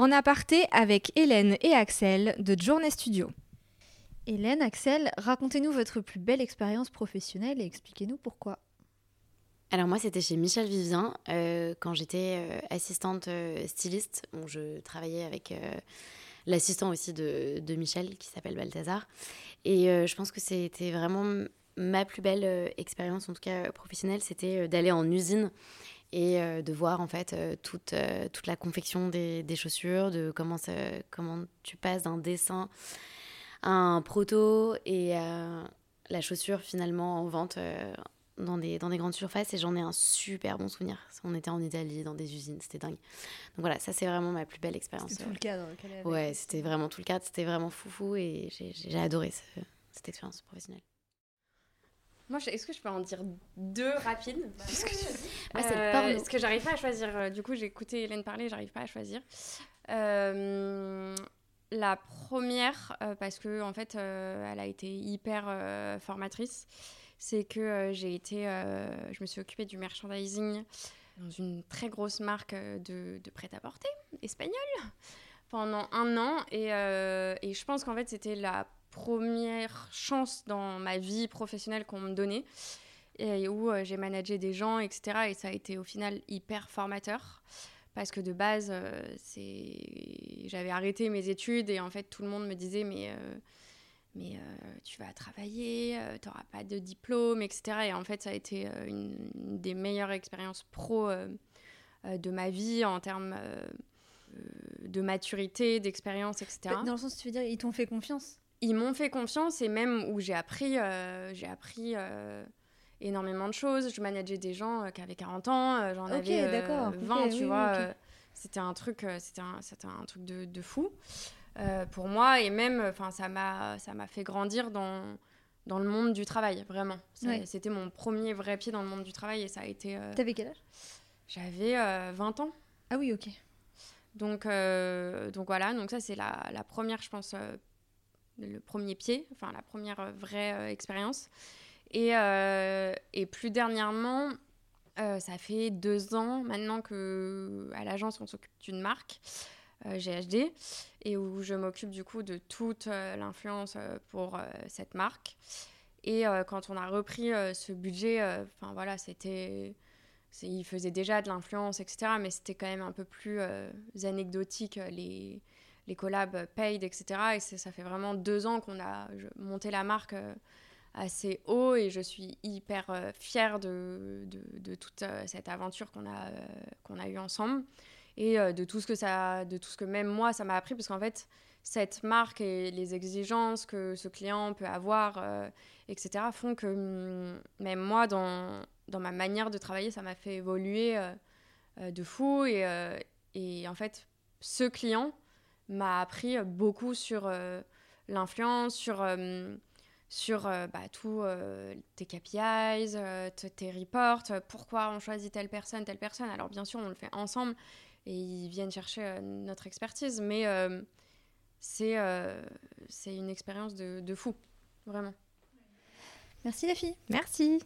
En aparté avec Hélène et Axel de Journée Studio. Hélène, Axel, racontez-nous votre plus belle expérience professionnelle et expliquez-nous pourquoi. Alors moi, c'était chez Michel Vivien euh, quand j'étais euh, assistante euh, styliste. Bon, je travaillais avec l'assistant aussi de, de, Michel qui s'appelle Balthazar. Et je pense que c'était vraiment ma plus belle expérience, en tout cas professionnelle, c'était d'aller en usine et de voir en fait toute, toute la confection des, des chaussures, de comment, ça, comment tu passes d'un dessin à un proto et la chaussure finalement en vente dans des, dans des grandes surfaces et j'en ai un super bon souvenir. On était en Italie, dans des usines, c'était dingue. Donc voilà, ça c'est vraiment ma plus belle expérience. C'était tout le cadre Ouais, c'était vraiment tout le cadre, c'était vraiment foufou et j'ai adoré cette expérience professionnelle. Moi, est-ce que je peux en dire deux rapides? Parce que, ah, euh, parce que j'arrive pas à choisir. Euh, du coup, j'ai écouté Hélène parler, j'arrive pas à choisir. Euh, la première, euh, parce que en fait, elle a été hyper formatrice c'est que j'ai été, je me suis occupée du merchandising dans une très grosse marque de, de prêt-à-porter espagnole pendant un an. Et, et je pense qu'en fait, c'était la première chance dans ma vie professionnelle qu'on me donnait. Et où j'ai managé des gens, etc. Et ça a été au final hyper formateur. Parce que de base, c'est j'avais arrêté mes études et en fait, tout le monde me disait, mais mais euh, tu vas travailler, euh, tu n'auras pas de diplôme, etc. Et en fait, ça a été euh, une, des meilleures expériences pro de ma vie en termes de maturité, d'expérience, etc. Dans le sens, tu veux dire, ils t'ont fait confiance? Ils m'ont fait confiance et même où j'ai appris, j'ai appris énormément de choses. Je manageais des gens qui avaient 40 ans, j'en avais 20, tu vois. c'était un truc, c'était un, un, truc de, de fou. Euh, pour moi et même enfin ça m'a ça m'a fait grandir dans dans le monde du travail vraiment c'était mon premier vrai pied dans le monde du travail et ça a été euh... t'avais quel âge? j'avais 20 euh, ans ah oui ok donc euh, donc voilà donc ça c'est la, la, première je pense le premier pied enfin la première vraie expérience et, et plus dernièrement ça fait deux ans maintenant que à l'agence on s'occupe d'une marque GHD, euh, et où je m'occupe du coup de toute euh, l'influence euh, pour cette marque. Et quand on a repris ce budget, enfin voilà, c'était il faisait déjà de l'influence, etc. Mais c'était quand même un peu plus anecdotique, les, les collabs paid, etc. Et ça fait vraiment deux ans qu'on a monté la marque assez haut et je suis hyper fière de, de, toute cette aventure qu'on a, qu'on a eue ensemble et euh, de tout ce que ça, de tout ce que même moi ça m'a appris, parce qu'en fait cette marque et les exigences que ce client peut avoir, euh, etc., font que mm, même moi dans, dans ma manière de travailler, ça m'a fait évoluer euh, de fou et, et en fait ce client m'a appris beaucoup sur l'influence, sur sur bah, tous tes KPIs, tes reports, pourquoi on choisit telle personne, telle personne. Alors bien sûr, on le fait ensemble, et ils viennent chercher euh, notre expertise. Mais euh, c'est euh, c'est une expérience de, de fou, vraiment. Merci la fille. Merci.